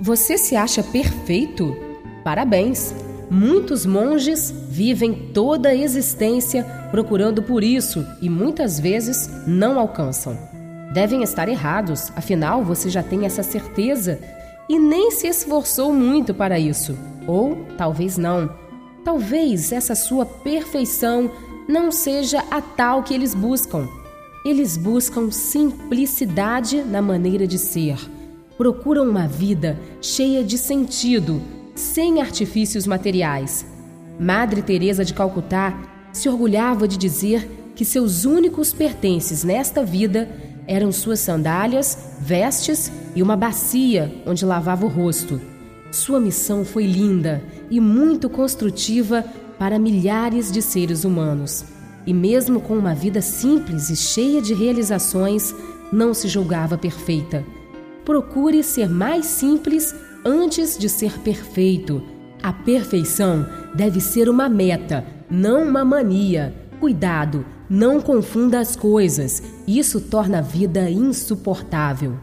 Você se acha perfeito? Parabéns! Muitos monges vivem toda a existência procurando por isso e muitas vezes não alcançam. Devem estar errados, afinal você já tem essa certeza e nem se esforçou muito para isso. Ou talvez não. Talvez essa sua perfeição não seja a tal que eles buscam. Eles buscam simplicidade na maneira de ser. Procuram uma vida cheia de sentido, sem artifícios materiais. Madre Teresa de Calcutá se orgulhava de dizer que seus únicos pertences nesta vida eram suas sandálias, vestes e uma bacia onde lavava o rosto. Sua missão foi linda e muito construtiva para milhares de seres humanos. E mesmo com uma vida simples e cheia de realizações, não se julgava perfeita. Procure ser mais simples antes de ser perfeito. A perfeição deve ser uma meta, não uma mania. Cuidado, não confunda as coisas, isso torna a vida insuportável.